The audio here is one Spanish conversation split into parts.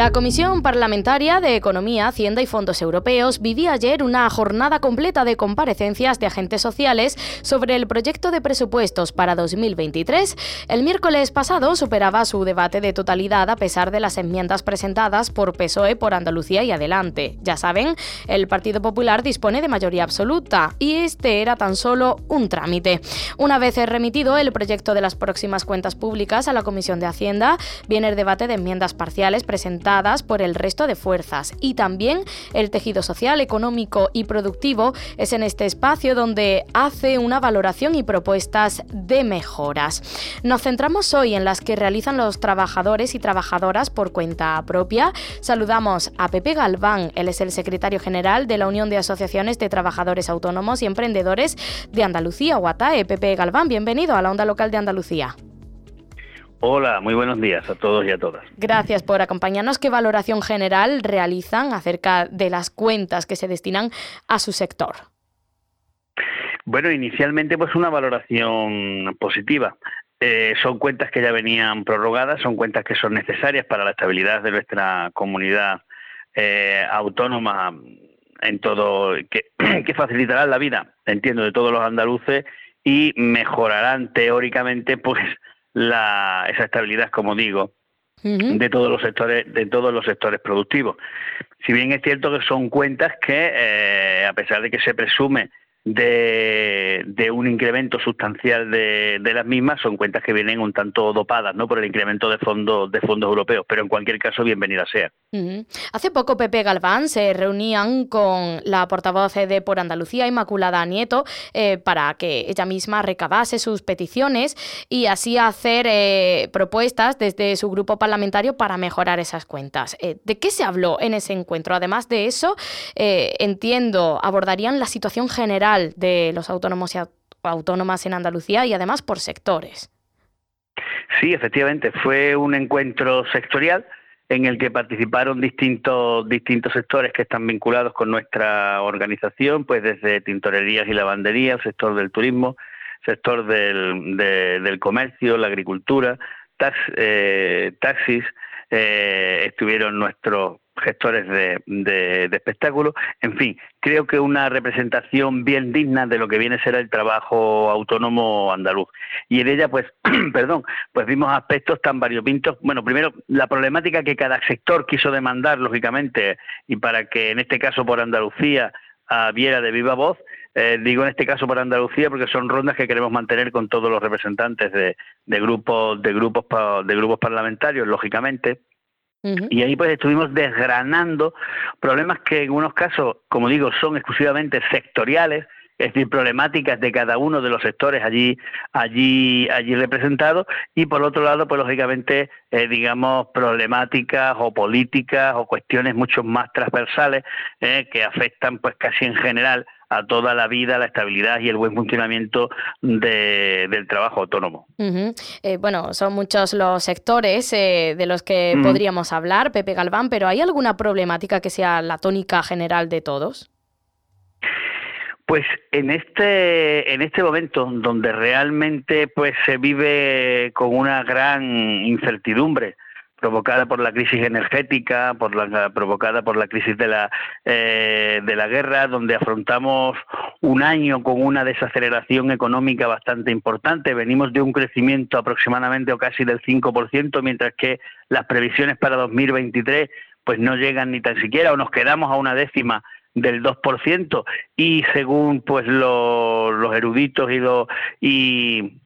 La Comisión Parlamentaria de Economía, Hacienda y Fondos Europeos vivía ayer una jornada completa de comparecencias de agentes sociales sobre el proyecto de presupuestos para 2023. El miércoles pasado superaba su debate de totalidad a pesar de las enmiendas presentadas por PSOE por Andalucía y adelante. Ya saben, el Partido Popular dispone de mayoría absoluta y este era tan solo un trámite. Una vez remitido el proyecto de las próximas cuentas públicas a la Comisión de Hacienda, viene el debate de enmiendas parciales presentadas por el resto de fuerzas y también el tejido social, económico y productivo es en este espacio donde hace una valoración y propuestas de mejoras. Nos centramos hoy en las que realizan los trabajadores y trabajadoras por cuenta propia. Saludamos a Pepe Galván, él es el secretario general de la Unión de Asociaciones de Trabajadores Autónomos y Emprendedores de Andalucía, UATAE. Pepe Galván, bienvenido a la onda local de Andalucía. Hola, muy buenos días a todos y a todas. Gracias por acompañarnos. ¿Qué valoración general realizan acerca de las cuentas que se destinan a su sector? Bueno, inicialmente pues una valoración positiva. Eh, son cuentas que ya venían prorrogadas, son cuentas que son necesarias para la estabilidad de nuestra comunidad eh, autónoma en todo, que, que facilitarán la vida, entiendo, de todos los andaluces y mejorarán teóricamente pues la, esa estabilidad, como digo, de todos los sectores de todos los sectores productivos. Si bien es cierto que son cuentas que, eh, a pesar de que se presume de, un incremento sustancial de, las mismas son cuentas que vienen un tanto dopadas no por el incremento de fondos de fondos europeos pero en cualquier caso bienvenida sea. Hace poco Pepe Galván se reunían con la portavoz de por Andalucía Inmaculada Nieto eh, para que ella misma recabase sus peticiones y así hacer eh, propuestas desde su grupo parlamentario para mejorar esas cuentas. Eh, de qué se habló en ese encuentro además de eso entiendo abordarían la situación general de los autónomos y autónomas en Andalucía y además por sectores. Sí, efectivamente, fue un encuentro sectorial en el que participaron distintos distintos sectores que están vinculados con nuestra organización, pues desde tintorerías y lavandería, el sector del turismo, sector del, del comercio, la agricultura, eh, taxis, eh, estuvieron nuestros gestores de, de, espectáculos. En fin, creo que una representación bien digna de lo que viene a ser el trabajo autónomo andaluz. Y en ella, pues, perdón, pues vimos aspectos tan variopintos. Bueno, primero, la problemática que cada sector quiso demandar, lógicamente, y para que en este caso por Andalucía viera de viva voz, eh, digo en este caso por Andalucía porque son rondas que queremos mantener con todos los representantes de, de grupos de grupos de grupos parlamentarios lógicamente. Y ahí pues estuvimos desgranando problemas que en unos casos, como digo, son exclusivamente sectoriales, es decir, problemáticas de cada uno de los sectores allí, allí, allí representados, y por otro lado, pues lógicamente, eh, digamos, problemáticas o políticas o cuestiones mucho más transversales eh, que afectan pues casi en general a toda la vida, la estabilidad y el buen funcionamiento del trabajo autónomo. Eh, bueno, son muchos los sectores eh, de los que podríamos hablar, Pepe Galván, pero ¿hay alguna problemática que sea la tónica general de todos? Pues en este en este momento donde realmente pues se vive con una gran incertidumbre provocada por la crisis energética, por la, provocada por la crisis de la, eh, de la guerra, donde afrontamos un año con una desaceleración económica bastante importante. Venimos de un crecimiento aproximadamente o casi del 5%, mientras que las previsiones para 2023 pues no llegan ni tan siquiera o nos quedamos a una décima del 2% y según pues los eruditos y, los, y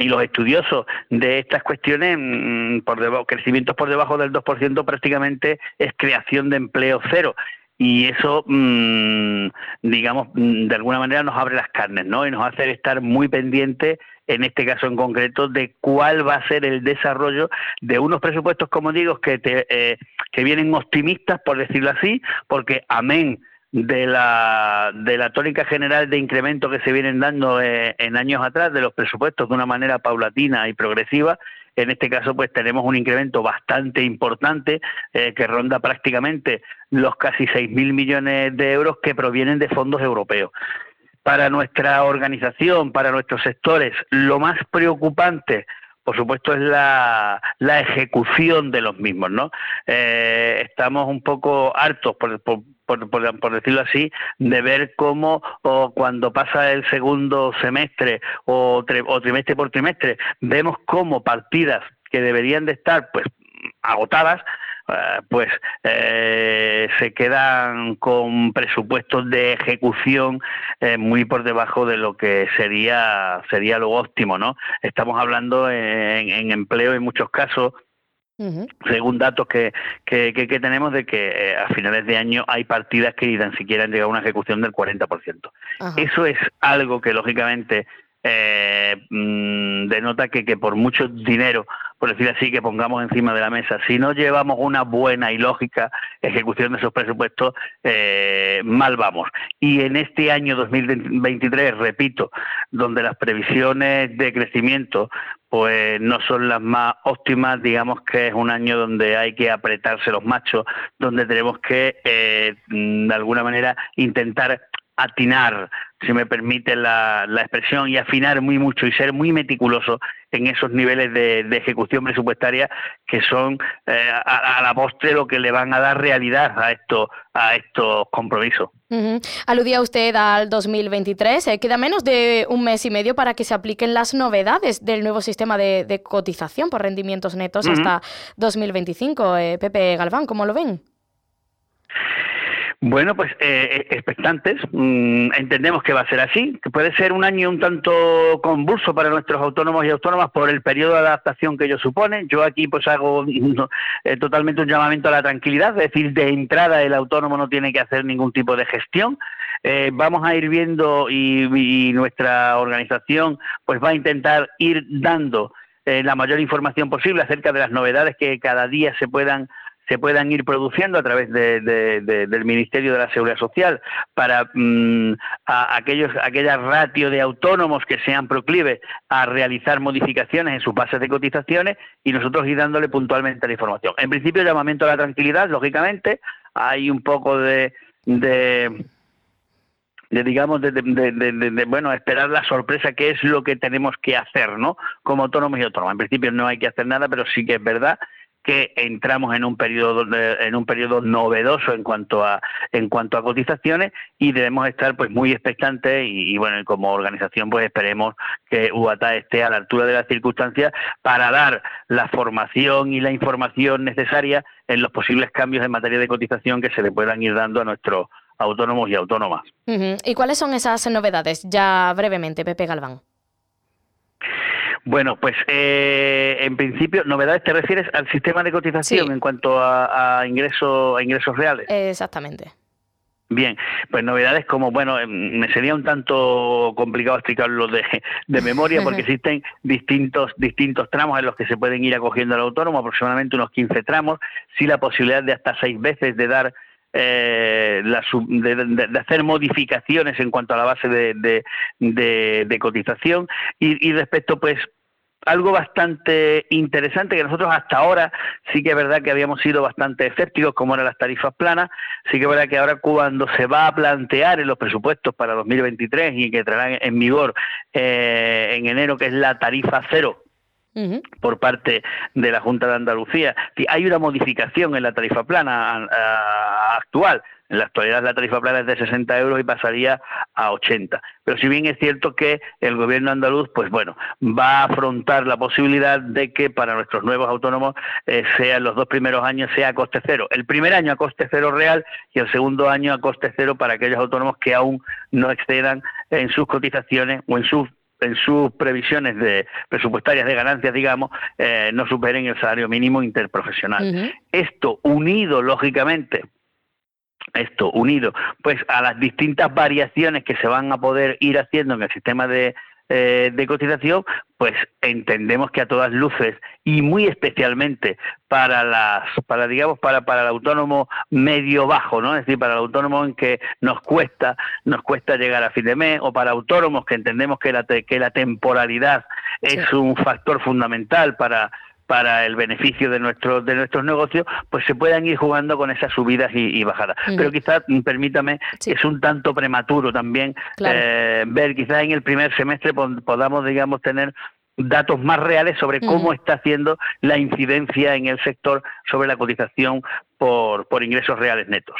y los estudiosos de estas cuestiones, mm, por debajo, crecimientos por debajo del 2% prácticamente es creación de empleo cero. Y eso, mm, digamos, mm, de alguna manera nos abre las carnes, ¿no? Y nos hace estar muy pendientes, en este caso en concreto, de cuál va a ser el desarrollo de unos presupuestos, como digo, que, te, eh, que vienen optimistas, por decirlo así, porque amén de la, de la tónica general de incremento que se vienen dando eh, en años atrás de los presupuestos de una manera paulatina y progresiva. En este caso, pues tenemos un incremento bastante importante eh, que ronda prácticamente los casi 6.000 millones de euros que provienen de fondos europeos. Para nuestra organización, para nuestros sectores, lo más preocupante por supuesto, es la, la ejecución de los mismos, ¿no? Eh, estamos un poco hartos, por, por, por, decirlo así, de ver cómo o cuando pasa el segundo semestre o, o trimestre por trimestre, vemos cómo partidas que deberían de estar pues agotadas eh, pues eh, se quedan con presupuestos de ejecución eh, muy por debajo de lo que sería sería lo óptimo, ¿no? Estamos hablando en, empleo en muchos casos según datos que, que, tenemos de que a finales de año hay partidas que ni tan siquiera han llegado a una ejecución del 40%. Eso es algo que lógicamente eh, mm, denota que, que por mucho dinero, por decir así, que pongamos encima de la mesa, si no llevamos una buena y lógica ejecución de esos presupuestos, eh, mal vamos. Y en este año 2023, repito, donde las previsiones de crecimiento pues no son las más óptimas, digamos que es un año donde hay que apretarse los machos, donde tenemos que, eh, de alguna manera, intentar atinar, si me permite la, expresión, y afinar muy mucho y ser muy meticuloso en esos niveles de, ejecución presupuestaria que son eh, a, la postre lo que le van a dar realidad a estos a estos compromisos. Aludía usted al 2023. Eh, queda menos de un mes y medio para que se apliquen las novedades del nuevo sistema de, cotización por rendimientos netos hasta 2025. Eh, Pepe Galván, ¿cómo lo ven? Bueno, pues eh, eh, expectantes. Mm, entendemos que va a ser así, que puede ser un año un tanto convulso para nuestros autónomos y autónomas por el periodo de adaptación que ello supone. Yo aquí pues hago eh, totalmente un llamamiento a la tranquilidad, es decir, de entrada el autónomo no tiene que hacer ningún tipo de gestión. vamos a ir viendo y, y, nuestra organización pues va a intentar ir dando la mayor información posible acerca de las novedades que cada día se puedan se puedan ir produciendo a través del Ministerio de la Seguridad Social para mm, aquellos aquellas ratios de autónomos que sean proclives a realizar modificaciones en sus bases de cotizaciones y nosotros ir dándole puntualmente la información. En principio, llamamiento a la tranquilidad, lógicamente, hay un poco de, de digamos de, de, bueno esperar la sorpresa que es lo que tenemos que hacer no como autónomos y autónomas. En principio no hay que hacer nada pero sí que es verdad que entramos en un periodo en un periodo novedoso en cuanto a en cuanto a cotizaciones y debemos estar pues muy expectantes y, bueno como organización pues esperemos que UATA esté a la altura de las circunstancias para dar la formación y la información necesaria en los posibles cambios en materia de cotización que se le puedan ir dando a nuestros autónomos y autónomas. ¿Y cuáles son esas novedades? Ya brevemente, Pepe Galván. Bueno, pues eh, en principio, novedades te refieres al sistema de cotización en cuanto a, ingresos a ingresos reales. Exactamente. Bien, pues novedades como, bueno, em, me sería un tanto complicado explicarlo de, de memoria porque existen distintos distintos tramos en los que se pueden ir acogiendo al autónomo, aproximadamente unos 15 tramos, sí la posibilidad de hasta seis veces de dar eh, de, hacer modificaciones en cuanto a la base de, de cotización y, y, respecto pues algo bastante interesante que nosotros hasta ahora sí que es verdad que habíamos sido bastante escépticos como eran las tarifas planas, sí que es verdad que ahora cuando se va a plantear en los presupuestos para 2023 y que entrarán en vigor eh, en enero que es la tarifa cero por parte de la Junta de Andalucía. Hay una modificación en la tarifa plana actual. En la actualidad la tarifa plana es de 60 euros y pasaría a 80. Pero si bien es cierto que el gobierno andaluz, pues bueno, va a afrontar la posibilidad de que para nuestros nuevos autónomos eh, sean los dos primeros años sea a coste cero. El primer año a coste cero real y el segundo año a coste cero para aquellos autónomos que aún no excedan en sus cotizaciones o en sus en sus previsiones de presupuestarias de ganancias, digamos, eh, no superen el salario mínimo interprofesional. Esto unido, lógicamente, esto unido, pues a las distintas variaciones que se van a poder ir haciendo en el sistema de eh, de cotización, pues entendemos que a todas luces y muy especialmente para las, para digamos para para el autónomo medio bajo, ¿no? Es decir, para el autónomo en que nos cuesta nos cuesta llegar a fin de mes o para autónomos que entendemos que la que la temporalidad es un factor fundamental para para el beneficio de nuestros de nuestros negocios, pues se puedan ir jugando con esas subidas y, bajadas. Pero quizás, mm, permítame, es un tanto prematuro también eh, ver, quizás en el primer semestre podamos, digamos, tener datos más reales sobre cómo está haciendo la incidencia en el sector sobre la cotización por, por ingresos reales netos.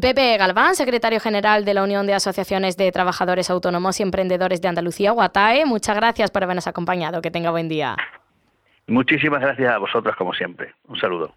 Pepe Galván, secretario general de la Unión de Asociaciones de Trabajadores Autónomos y Emprendedores de Andalucía, Guatae, muchas gracias por habernos acompañado. Que tenga buen día. Muchísimas gracias a vosotros, como siempre. Un saludo.